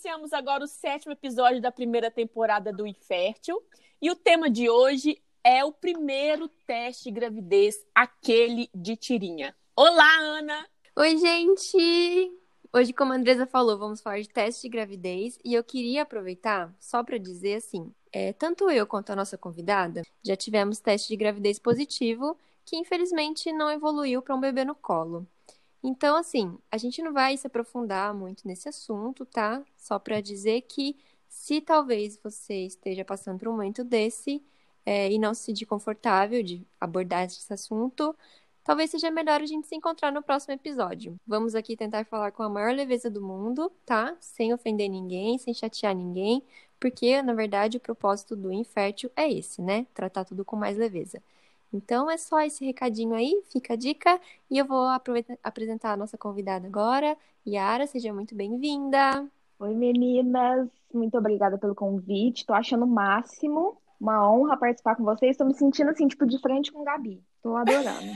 iniciamos agora o sétimo episódio da primeira temporada do Infértil. E o tema de hoje é o primeiro teste de gravidez, aquele de tirinha. Olá, Ana! Oi, gente! Hoje, como a Andresa falou, vamos falar de teste de gravidez. E eu queria aproveitar só para dizer assim: é, tanto eu quanto a nossa convidada já tivemos teste de gravidez positivo, que infelizmente não evoluiu para um bebê no colo. Então, assim, a gente não vai se aprofundar muito nesse assunto, tá? Só para dizer que se talvez você esteja passando por um momento desse é, e não se sentir confortável de abordar esse assunto, talvez seja melhor a gente se encontrar no próximo episódio. Vamos aqui tentar falar com a maior leveza do mundo, tá? Sem ofender ninguém, sem chatear ninguém, porque, na verdade, o propósito do infértil é esse, né? Tratar tudo com mais leveza. Então é só esse recadinho aí, fica a dica. E eu vou apresentar a nossa convidada agora. Yara, seja muito bem-vinda. Oi, meninas. Muito obrigada pelo convite. Tô achando o máximo. Uma honra participar com vocês. Estou me sentindo assim, tipo, de frente com Gabi. Tô adorando.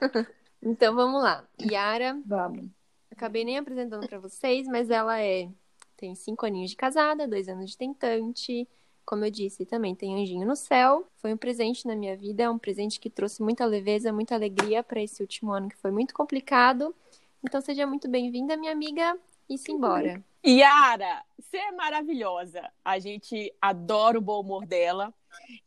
então vamos lá. Yara. Vamos. Acabei nem apresentando para vocês, mas ela é tem cinco aninhos de casada, dois anos de tentante, como eu disse, também tem Anjinho no Céu. Foi um presente na minha vida, um presente que trouxe muita leveza, muita alegria para esse último ano que foi muito complicado. Então seja muito bem-vinda, minha amiga, e se embora. Yara, você é maravilhosa. A gente adora o bom humor dela.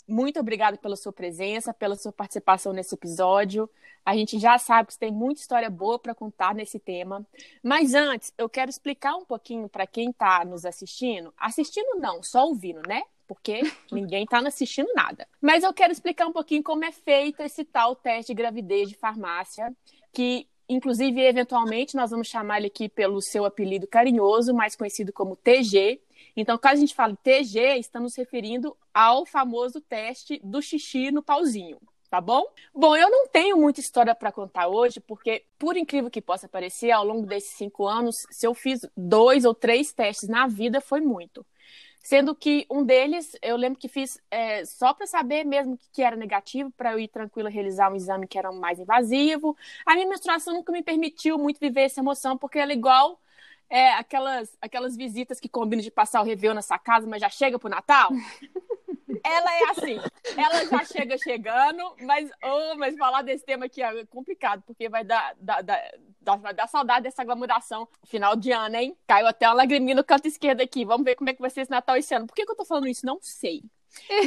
Muito obrigada pela sua presença, pela sua participação nesse episódio. A gente já sabe que você tem muita história boa para contar nesse tema. Mas antes, eu quero explicar um pouquinho para quem está nos assistindo. Assistindo não, só ouvindo, né? Porque ninguém está assistindo nada. Mas eu quero explicar um pouquinho como é feito esse tal teste de gravidez de farmácia, que inclusive eventualmente nós vamos chamar ele aqui pelo seu apelido carinhoso, mais conhecido como TG. Então, caso a gente fale TG, estamos referindo ao famoso teste do xixi no pauzinho tá bom? Bom, eu não tenho muita história para contar hoje, porque, por incrível que possa parecer, ao longo desses cinco anos, se eu fiz dois ou três testes na vida, foi muito. Sendo que um deles, eu lembro que fiz é, só para saber mesmo que era negativo, para eu ir tranquila realizar um exame que era mais invasivo. A minha menstruação nunca me permitiu muito viver essa emoção, porque ela é igual é, aquelas, aquelas visitas que combinam de passar o Réveillon na sua casa, mas já chega pro Natal. ela é assim, ela já chega chegando, mas, oh, mas falar desse tema aqui é complicado, porque vai dar, dar, dar, vai dar saudade dessa glamouração final de ano, hein? Caiu até uma lagriminha no canto esquerdo aqui. Vamos ver como é que vai ser esse Natal esse ano. Por que, que eu tô falando isso? Não sei.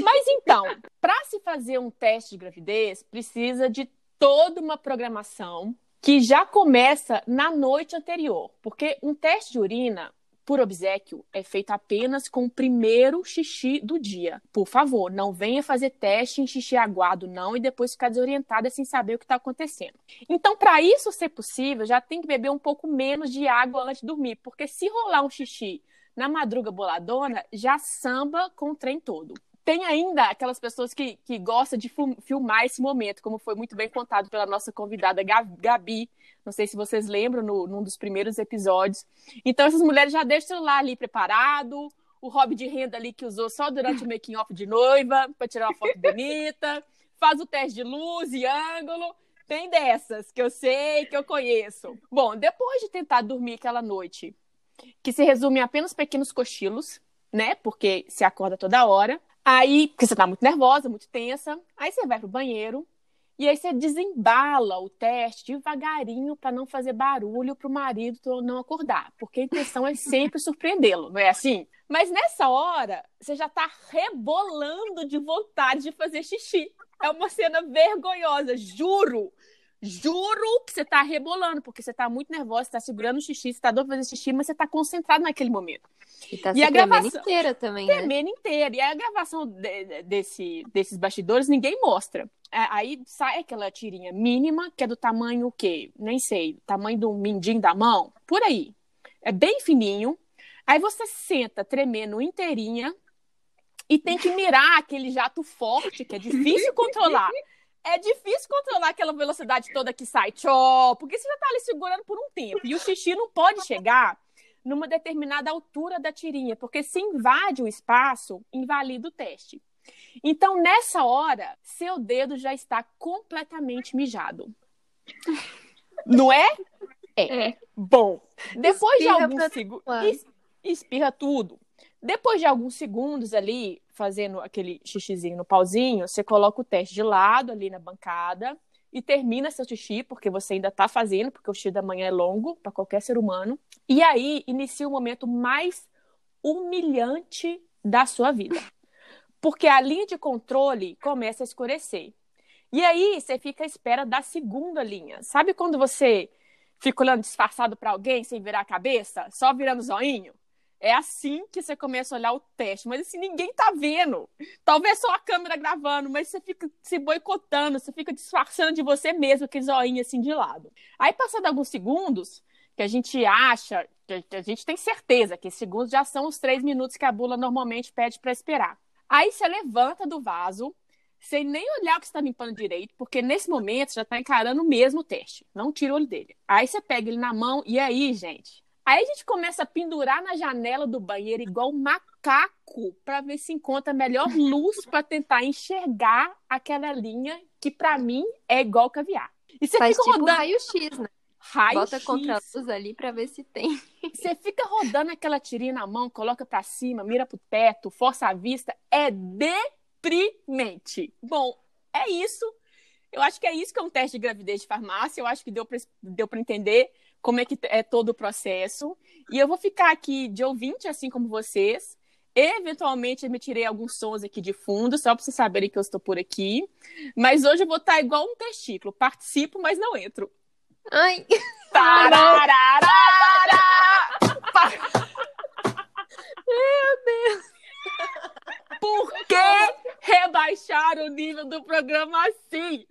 Mas então, para se fazer um teste de gravidez, precisa de toda uma programação que já começa na noite anterior, porque um teste de urina por obsequio é feito apenas com o primeiro xixi do dia. Por favor, não venha fazer teste em xixi aguado, não, e depois ficar desorientada sem saber o que está acontecendo. Então, para isso ser possível, já tem que beber um pouco menos de água antes de dormir, porque se rolar um xixi na madruga boladona, já samba com o trem todo tem ainda aquelas pessoas que, que gostam de filmar esse momento, como foi muito bem contado pela nossa convidada Gabi. Não sei se vocês lembram, no, num dos primeiros episódios. Então, essas mulheres já deixam o celular ali preparado, o hobby de renda ali que usou só durante o making-off de noiva, para tirar uma foto bonita, faz o teste de luz e ângulo. Tem dessas que eu sei, que eu conheço. Bom, depois de tentar dormir aquela noite, que se resume em apenas pequenos cochilos, né? Porque se acorda toda hora. Aí, porque você tá muito nervosa, muito tensa, aí você vai pro banheiro e aí você desembala o teste devagarinho para não fazer barulho pro marido não acordar, porque a intenção é sempre surpreendê-lo, não é assim? Mas nessa hora, você já tá rebolando de vontade de fazer xixi. É uma cena vergonhosa, juro. Juro que você tá rebolando, porque você tá muito nervosa, você tá segurando o xixi, você tá doido fazer xixi, mas você tá concentrado naquele momento. E tá e a gravação inteira também, né? Tremendo inteira. E a gravação de, desse, desses bastidores ninguém mostra. É, aí sai aquela tirinha mínima, que é do tamanho o quê? Nem sei, tamanho do mindinho da mão, por aí. É bem fininho. Aí você senta tremendo inteirinha e tem que mirar aquele jato forte, que é difícil controlar é difícil controlar aquela velocidade toda que sai, tchó, porque você já tá ali segurando por um tempo. E o xixi não pode chegar numa determinada altura da tirinha, porque se invade o espaço, invalida o teste. Então, nessa hora, seu dedo já está completamente mijado. Não é? É. é. Bom, depois Espira de alguns segundos. espirra tudo. Depois de alguns segundos ali, fazendo aquele xixizinho no pauzinho, você coloca o teste de lado ali na bancada e termina seu xixi, porque você ainda está fazendo, porque o xixi da manhã é longo para qualquer ser humano. E aí inicia o momento mais humilhante da sua vida. Porque a linha de controle começa a escurecer. E aí você fica à espera da segunda linha. Sabe quando você fica olhando disfarçado para alguém sem virar a cabeça, só virando zoinho? É assim que você começa a olhar o teste, mas assim, ninguém tá vendo. Talvez só a câmera gravando, mas você fica se boicotando, você fica disfarçando de você mesmo, aquele zoinho assim de lado. Aí, passando alguns segundos, que a gente acha, que a gente tem certeza que segundos já são os três minutos que a bula normalmente pede para esperar. Aí você levanta do vaso, sem nem olhar o que está limpando direito, porque nesse momento já está encarando o mesmo teste. Não tira o olho dele. Aí você pega ele na mão e aí, gente, Aí a gente começa a pendurar na janela do banheiro igual um macaco para ver se encontra a melhor luz para tentar enxergar aquela linha que para mim é igual caviar. E você Faz fica tipo rodando raio-x, né? Raio Bota X. contra a luz ali para ver se tem. Você fica rodando aquela tirinha na mão, coloca para cima, mira pro teto, força a vista, é deprimente. Bom, é isso. Eu acho que é isso que é um teste de gravidez de farmácia. Eu acho que deu para deu entender como é que é todo o processo. E eu vou ficar aqui de ouvinte, assim como vocês. Eventualmente emitirei alguns sons aqui de fundo, só para vocês saberem que eu estou por aqui. Mas hoje eu vou estar igual um testículo. Participo, mas não entro. Ai! Meu Deus! Por que rebaixar o nível do programa assim?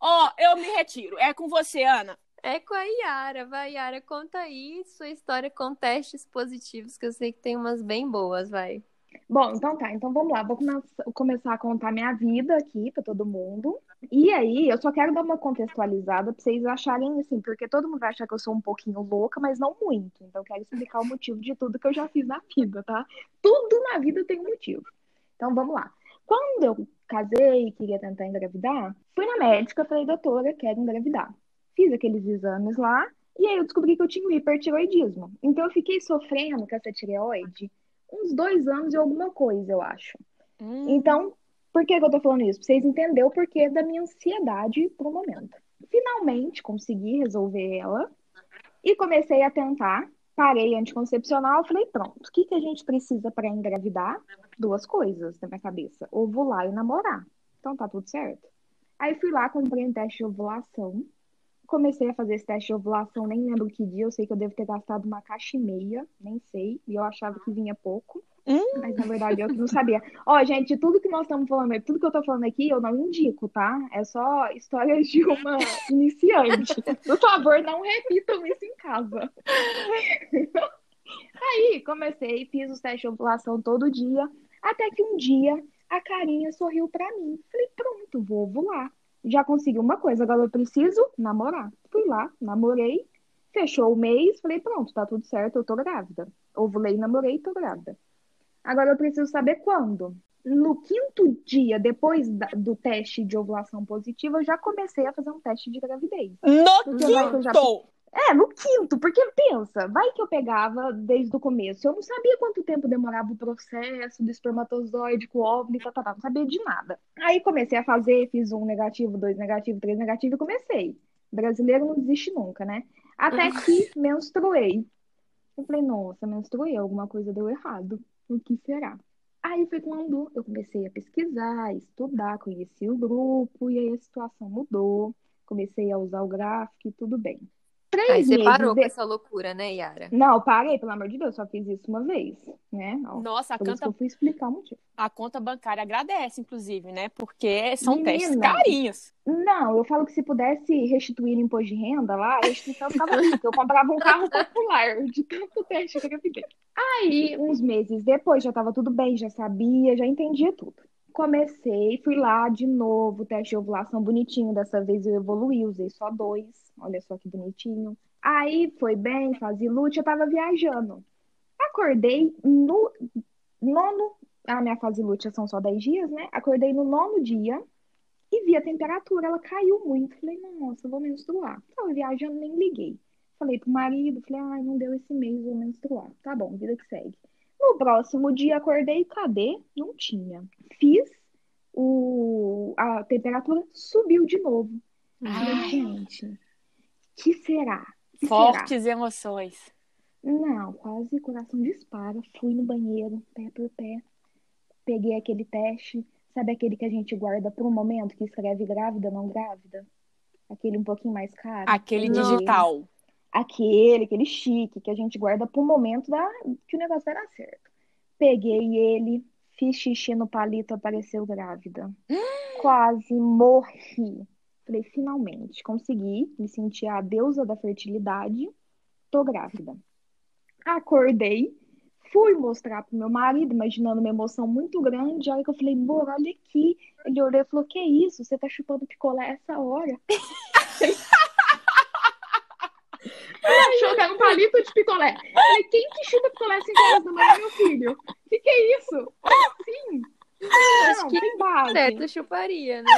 Ó, oh, eu me retiro. É com você, Ana. É com a Yara. Vai, Yara, conta aí sua história com testes positivos, que eu sei que tem umas bem boas, vai. Bom, então tá. Então vamos lá. Vou começar a contar minha vida aqui para todo mundo. E aí, eu só quero dar uma contextualizada pra vocês acharem assim, porque todo mundo vai achar que eu sou um pouquinho louca, mas não muito. Então eu quero explicar o motivo de tudo que eu já fiz na vida, tá? Tudo na vida tem um motivo. Então vamos lá. Quando eu casei e queria tentar engravidar, fui na médica, falei, doutora, quero engravidar fiz aqueles exames lá, e aí eu descobri que eu tinha hipertiroidismo. Então eu fiquei sofrendo com essa tireoide uns dois anos e alguma coisa, eu acho. Hum. Então, por que, que eu tô falando isso? Pra vocês entenderem o porquê da minha ansiedade pro momento. Finalmente consegui resolver ela e comecei a tentar. Parei anticoncepcional, falei, pronto, o que, que a gente precisa para engravidar? Duas coisas na minha cabeça: ovular e namorar. Então tá tudo certo. Aí fui lá, comprei um teste de ovulação comecei a fazer esse teste de ovulação, nem lembro que dia, eu sei que eu devo ter gastado uma caixa e meia, nem sei, e eu achava que vinha pouco. Hum. Mas na verdade eu não sabia. Ó, gente, tudo que nós estamos falando, tudo que eu tô falando aqui, eu não indico, tá? É só histórias de uma iniciante. Por favor, não repitam isso em casa. Aí comecei, fiz os testes de ovulação todo dia, até que um dia a carinha sorriu para mim. Falei, pronto, vou ovular já consegui uma coisa, agora eu preciso namorar. Fui lá, namorei, fechou o mês, falei, pronto, tá tudo certo, eu tô grávida. Ovulei, namorei, tô grávida. Agora eu preciso saber quando. No quinto dia, depois da, do teste de ovulação positiva, eu já comecei a fazer um teste de gravidez. No quinto! É, no quinto, porque pensa, vai que eu pegava desde o começo. Eu não sabia quanto tempo demorava o processo do espermatozoide com o óvulo, tá, tá, tá, não sabia de nada. Aí comecei a fazer, fiz um negativo, dois negativo, três negativo e comecei. Brasileiro não desiste nunca, né? Até que menstruei. Eu falei, nossa, menstruei, alguma coisa deu errado. O que será? Aí foi quando eu comecei a pesquisar, estudar, conheci o grupo, e aí a situação mudou. Comecei a usar o gráfico e tudo bem três Aí você meses parou de... com essa loucura, né, Yara? Não, parei, pelo amor de Deus, só fiz isso uma vez, né? Nossa, a conta... eu fui explicar o motivo. A conta bancária agradece, inclusive, né? Porque são Menina, testes carinhos. Não, eu falo que se pudesse restituir o imposto de renda lá, a restituição ficava rica. Eu comprava um carro popular de tanto teste que eu fiz. Aí, uns meses depois, já tava tudo bem, já sabia, já entendia tudo. Comecei, fui lá de novo, teste de ovulação bonitinho. Dessa vez eu evoluí, usei só dois Olha só que bonitinho. Aí foi bem, fazia lute, eu tava viajando. Acordei no nono. A minha fase lútea são só 10 dias, né? Acordei no nono dia e vi a temperatura, ela caiu muito. Falei, nossa, vou menstruar. Tava viajando, nem liguei. Falei pro marido, falei, ai, não deu esse mês, vou menstruar. Tá bom, vida que segue. No próximo dia acordei, cadê? Não tinha. Fiz, o, a temperatura subiu de novo. Ai. gente, que será? Que Fortes emoções. será? Não, quase coração dispara. Fui no banheiro, pé por pé. Peguei aquele teste. Sabe aquele que a gente guarda por um momento, que escreve grávida, não grávida? Aquele um pouquinho mais caro. Aquele Peguei. digital. Aquele, aquele chique, que a gente guarda pro momento da, que o negócio vai dar certo. Peguei ele, fiz xixi no palito, apareceu grávida. Quase morri. Falei, finalmente, consegui, me senti a deusa da fertilidade, tô grávida. Acordei, fui mostrar pro meu marido, imaginando uma emoção muito grande. A hora que eu falei, amor, olha aqui. Ele olhou e falou, que isso? Você tá chupando picolé essa hora? Era um palito de picolé. Eu falei, quem que chupa picolé às 5 horas da manhã, meu filho? O que, que é isso? Sim. Acho Não, que tem base. Certo, chuparia, né?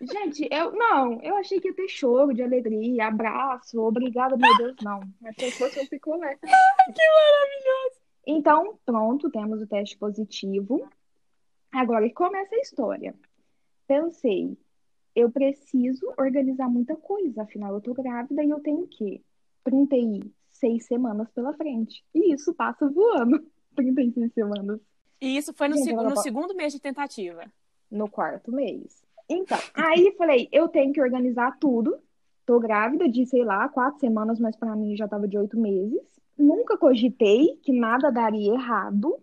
Gente, eu não, eu achei que ia ter choro de alegria, abraço, obrigada, meu Deus, não. Achei que fosse um picolé. que maravilhoso! Então, pronto, temos o teste positivo. Agora começa a história. Pensei, eu preciso organizar muita coisa, afinal eu tô grávida e eu tenho o quê? 36 semanas pela frente. E isso passa voando. 36 semanas. E isso foi no, Gente, seg- ela no segundo mês de tentativa. no quarto mês. Então, aí falei, eu tenho que organizar tudo. Tô grávida de, sei lá, quatro semanas, mas pra mim já tava de oito meses. Nunca cogitei que nada daria errado.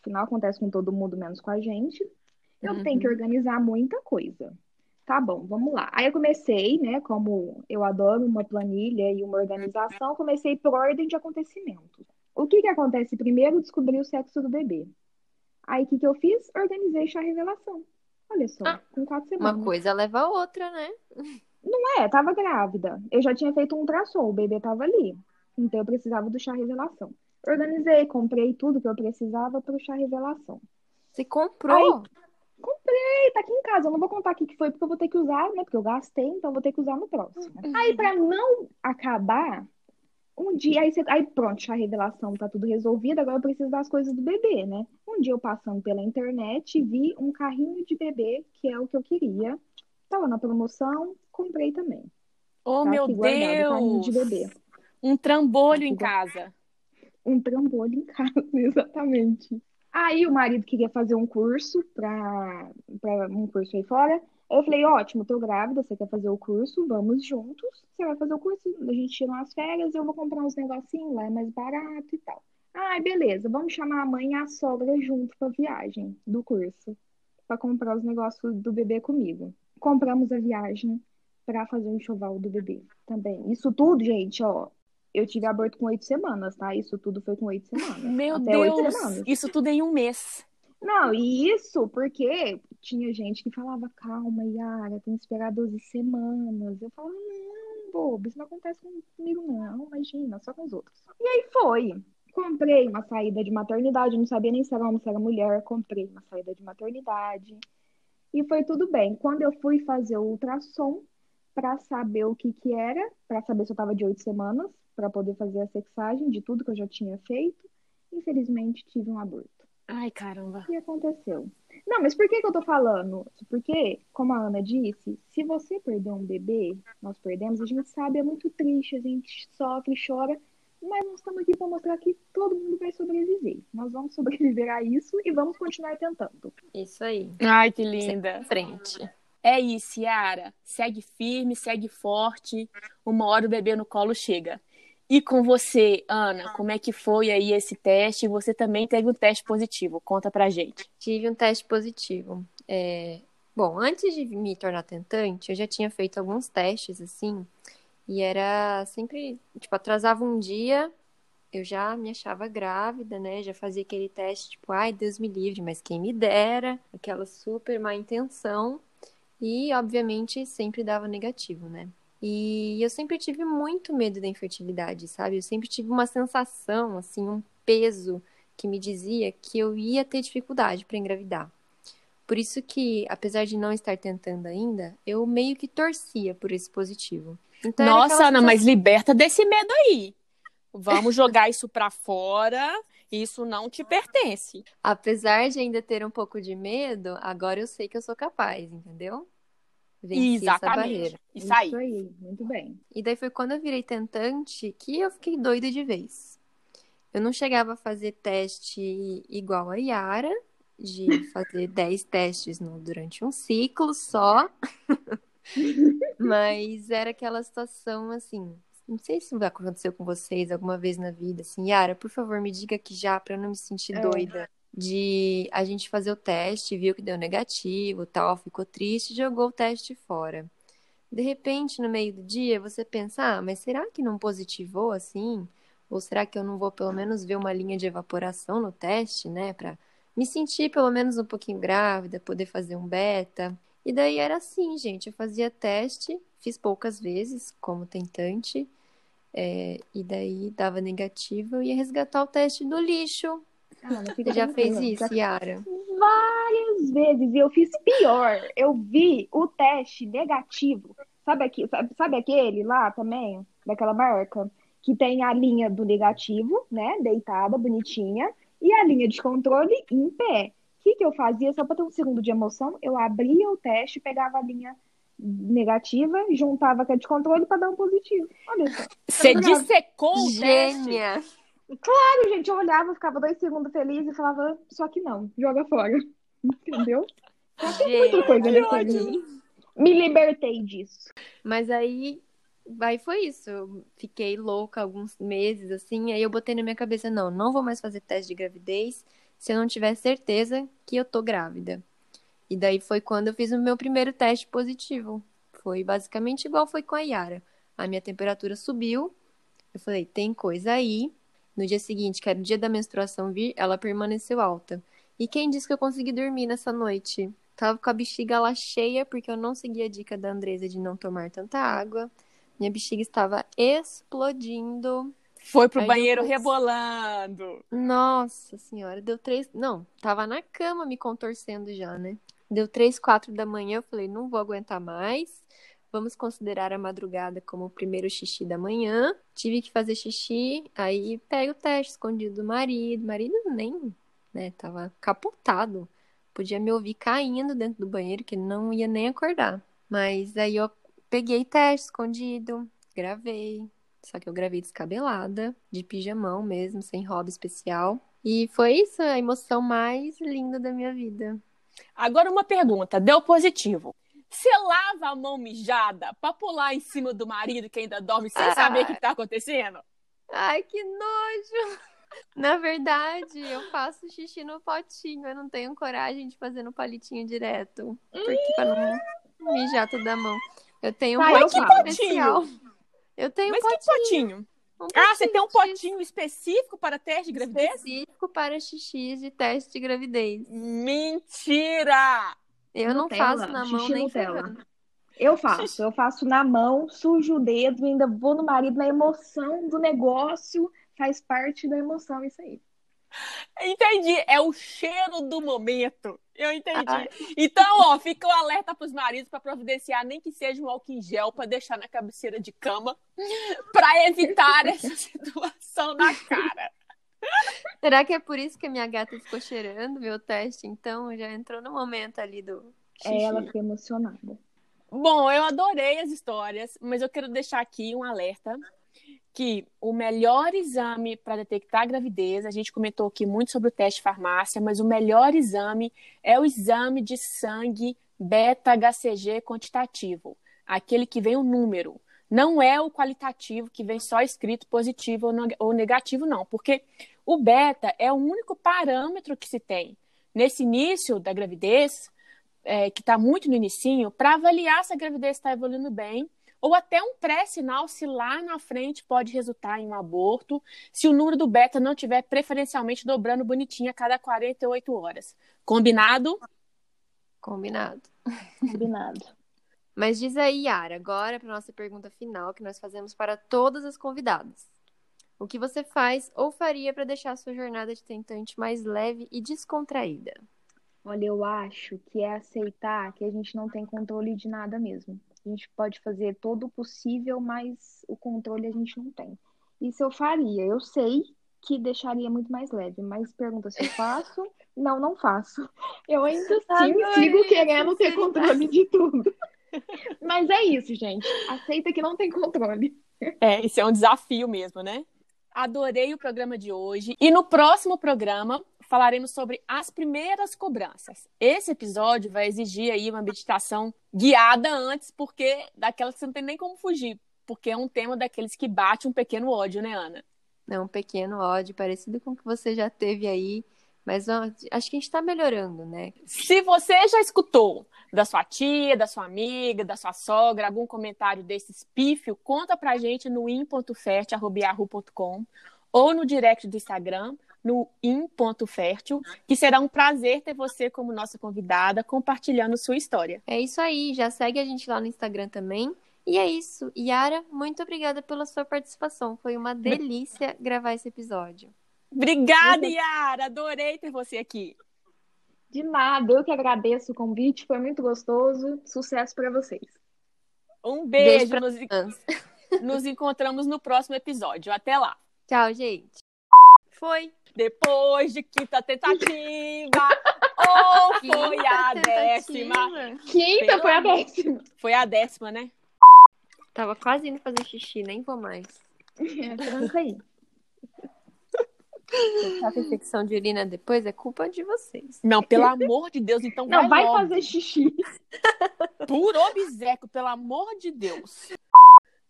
Afinal, acontece com todo mundo, menos com a gente. Eu Uhum. tenho que organizar muita coisa. Tá bom, vamos lá. Aí eu comecei, né, como eu adoro uma planilha e uma organização, comecei por ordem de acontecimentos. O que que acontece primeiro? Descobri o sexo do bebê. Aí o que que eu fiz? Organizei chá revelação. Olha só, Ah, com quatro Uma semanas. coisa leva a outra, né? É, tava grávida. Eu já tinha feito um ultrassom, o bebê tava ali. Então eu precisava do chá revelação. Organizei, comprei tudo que eu precisava pro chá revelação. Você comprou? Ei, tá aqui em casa, eu não vou contar aqui que foi porque eu vou ter que usar, né? Porque eu gastei, então eu vou ter que usar no próximo. Aí, pra não acabar, um dia, aí, você- aí pronto, a revelação tá tudo resolvido, agora eu preciso das coisas do bebê, né? Um dia eu passando pela internet, vi um carrinho de bebê, que é o que eu queria. Tava na promoção, comprei também. Oh, Tá meu de Deus! bebê. Um trambolho Tá em casa. um trambolho em casa, exatamente. Aí o marido queria fazer um curso para um curso aí fora. Eu falei, ótimo, tô grávida, você quer fazer o curso? Vamos juntos. Você vai fazer o curso, a gente tira umas férias, eu vou comprar uns negocinhos lá, é mais barato e tal. Ai, beleza, vamos chamar a mãe e a sogra junto pra viagem do curso, Pra comprar os negócios do bebê comigo. Compramos a viagem pra fazer o enxoval do bebê também. Isso tudo, gente, ó, eu tive aborto com oito semanas, tá? Isso tudo foi com oito semanas. Meu Até Deus! semanas. Isso tudo em um mês. Não, e isso porque tinha gente que falava, calma, Yara, tem que esperar 12 semanas. Eu falava, não, bobo, isso não acontece comigo, não, imagina, só com os outros. E aí foi. Comprei uma saída de maternidade, não sabia nem se era homem, se era mulher. Comprei uma saída de maternidade. E foi tudo bem. Quando eu fui fazer o ultrassom, para saber o que que era, para saber se eu tava de oito semanas, para poder fazer a sexagem de tudo que eu já tinha feito, infelizmente tive um aborto. Ai, caramba. O que aconteceu? Não, mas por que que eu tô falando? Porque, como a Ana disse, se você perder um bebê, nós perdemos, a gente sabe, é muito triste, a gente sofre, chora, mas nós estamos aqui para mostrar que todo mundo vai sobreviver. Nós vamos sobreviver a isso e vamos continuar tentando. Isso aí. Ai, que linda. Frente. É isso, Yara. Segue firme, segue forte. Uma hora o bebê no colo chega. E com você, Ana, como é que foi aí esse teste? Você também teve um teste positivo. Conta pra gente. Tive um teste positivo. É, Bom, antes de me tornar tentante, eu já tinha feito alguns testes assim, e era sempre, tipo, atrasava um dia, eu já me achava grávida, né? Já fazia aquele teste, tipo, ai, Deus me livre, mas quem me dera, aquela super má intenção, e obviamente sempre dava negativo, né? E eu sempre tive muito medo da infertilidade, sabe? Eu sempre tive uma sensação, assim, um peso que me dizia que eu ia ter dificuldade para engravidar. Por isso que, apesar de não estar tentando ainda, eu meio que torcia por esse positivo. Então, Nossa, Ana, mas liberta desse medo aí. Vamos jogar isso pra fora. Isso não te pertence. Apesar de ainda ter um pouco de medo, agora eu sei que eu sou capaz, entendeu? Venci essa Exatamente. barreira. Isso aí. Isso aí, muito bem. E daí foi quando eu virei tentante que eu fiquei doida de vez. Eu não chegava a fazer teste igual a Yara, de fazer 10 testes no- durante um ciclo só. Mas era aquela situação assim. Não sei se vai acontecer com vocês alguma vez na vida, assim, Yara, por favor, me diga que já, pra eu não me sentir É. doida. De a gente fazer o teste, viu que deu negativo, tal, ficou triste, jogou o teste fora. De repente, no meio do dia, você pensa, ah, mas será que não positivou assim? Ou será que eu não vou pelo menos ver uma linha de evaporação no teste, né? Pra me sentir pelo menos um pouquinho grávida, poder fazer um beta. E daí era assim, gente. Eu fazia teste, fiz poucas vezes como tentante, é, e daí dava negativo, eu ia resgatar o teste do lixo. Ah, Você já fez isso, Já Yara? várias vezes e eu fiz pior. Eu vi o teste negativo. Sabe, aqui, sabe, sabe aquele lá também, daquela marca, que tem a linha do negativo, né, deitada, bonitinha, e a linha de controle em pé. O que, que eu fazia? Só para ter um segundo de emoção, eu abria o teste, pegava a linha negativa, juntava com a de controle para dar um positivo. Olha só. Você dissecou o teste. Claro, gente, eu olhava, ficava dois segundos feliz e falava, só que não, joga fora. Entendeu? Muita coisa nesse ali. Me libertei disso. Mas aí, aí foi isso. Eu fiquei louca alguns meses, assim. Aí eu botei na minha cabeça, não, não vou mais fazer teste de gravidez se eu não tiver certeza que eu tô grávida. E daí foi quando eu fiz o meu primeiro teste positivo. Foi basicamente igual foi com a Yara. A minha temperatura subiu. Eu falei, tem coisa aí. No dia seguinte, que era o dia da menstruação vir, ela permaneceu alta. E quem disse que eu consegui dormir nessa noite? Tava com a bexiga lá cheia, porque eu não segui a dica da Andresa de não tomar tanta água. Minha bexiga estava explodindo. Foi pro Aí banheiro depois- rebolando. Nossa senhora, deu três. Não, tava na cama me contorcendo já, né? Deu três, quatro da manhã. Eu falei, não vou aguentar mais. Vamos considerar a madrugada como o primeiro xixi da manhã. Tive que fazer xixi. Aí pego o teste escondido do marido. Marido nem, né? Tava capotado. Podia me ouvir caindo dentro do banheiro, que ele não ia nem acordar. Mas aí eu peguei teste escondido, gravei. Só que eu gravei descabelada, de pijamão mesmo, sem hobby especial. E foi isso, a emoção mais linda da minha vida. Agora uma pergunta, deu positivo. Você lava a mão mijada pra pular em cima do marido que ainda dorme sem Ah. saber o que tá acontecendo? Ai, que nojo! Na verdade, eu faço xixi no potinho. Eu não tenho coragem de fazer no palitinho direto. Porque pra não mijar toda a mão. Eu tenho um potinho especial. Eu tenho um Mas que potinho. potinho? um Ah, você tem um de potinho específico para teste de gravidez? específico para xixi de teste de gravidez. Mentira! Eu não Nutella, faço na mão xixi nem Nutella. Eu faço, eu faço na mão, sujo o dedo, ainda vou no marido na emoção do negócio. Faz parte da emoção isso aí. Entendi, é o cheiro do momento. Eu entendi. Ai. Então, ó, fica o alerta pros maridos para providenciar nem que seja um álcool em gel para deixar na cabeceira de cama para evitar essa situação na cara. Será que é por isso que a minha gata ficou cheirando meu teste? Então, já entrou no momento ali do xixi. É, ela fica emocionada. Bom, eu adorei as histórias, mas eu quero deixar aqui um alerta que o melhor exame para detectar a gravidez, a gente comentou aqui muito sobre o teste de farmácia, mas o melhor exame é o exame de sangue beta-HCG quantitativo, aquele que vem o número. Não é o qualitativo que vem só escrito positivo ou negativo, não, porque o beta é o único parâmetro que se tem nesse início da gravidez, é, que está muito no inicinho, para avaliar se a gravidez está evoluindo bem, ou até um pré-sinal se lá na frente pode resultar em um aborto, se o número do beta não tiver preferencialmente dobrando bonitinho a cada 48 horas. Combinado? Combinado. Combinado. Mas diz aí, Yara, agora para nossa pergunta final que nós fazemos para todas as convidadas. O que você faz ou faria para deixar a sua jornada de tentante mais leve e descontraída? Olha, eu acho que é aceitar que a gente não tem controle de nada mesmo. A gente pode fazer todo o possível, mas o controle a gente não tem. Isso eu faria. Eu sei que deixaria muito mais leve, mas pergunta se eu faço. Não, não faço. Eu ainda assim sigo querendo ter controle de tudo. Mas é isso, gente. Aceita que não tem controle. É, isso é um desafio mesmo, né? Adorei o programa de hoje. E no próximo programa falaremos sobre as primeiras cobranças. Esse episódio vai exigir aí uma meditação guiada antes, porque daquelas que você não tem nem como fugir, porque é um tema daqueles que bate um pequeno ódio, né, Ana? É um pequeno ódio, parecido com o que você já teve aí, mas ó, acho que a gente está melhorando, né? Se você já escutou da sua tia, da sua amiga, da sua sogra, algum comentário desses pífio, conta pra gente no in.fert.com ou no direct do Instagram, no in.fértil, que será um prazer ter você como nossa convidada compartilhando sua história. É isso aí, já segue a gente lá no Instagram também. E é isso. Yara, muito obrigada pela sua participação. Foi uma delícia gravar esse episódio. Obrigada, Yara! Adorei ter você aqui. De nada, eu que agradeço o convite, foi muito gostoso. Sucesso para vocês. Um beijo, beijo nos... nos encontramos no próximo episódio. Até lá. Tchau, gente. Foi. Depois de quinta tentativa, ou foi a décima? Quinta Pelo... foi a décima. Foi a décima, né? Tava quase indo fazer xixi, nem vou mais. É, tranca aí. Essa infecção de urina depois é culpa de vocês. Não, pelo amor de Deus, então Não, vai, vai fazer xixi. Por obsequio, pelo amor de Deus.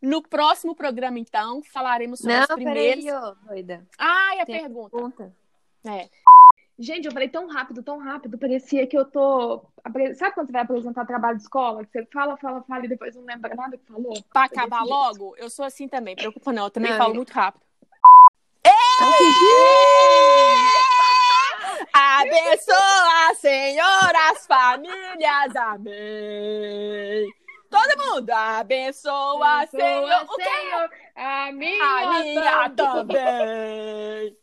No próximo programa, então, falaremos sobre Não, as primeiras. Peraí, ô, doida. Ai, a Tem pergunta. pergunta. É. Gente, eu falei tão rápido, tão rápido, parecia que eu tô. Sabe quando você vai apresentar trabalho de escola? Que você fala, fala, fala e depois não lembra nada que falou? Pra acabar logo, eu sou assim também, preocupa não, eu também Não, falo eu- muito rápido. Abençoa, Senhor, as famílias, amém. Todo mundo, abençoa, Senhor. O? Senhor, a minha, A minha também. também.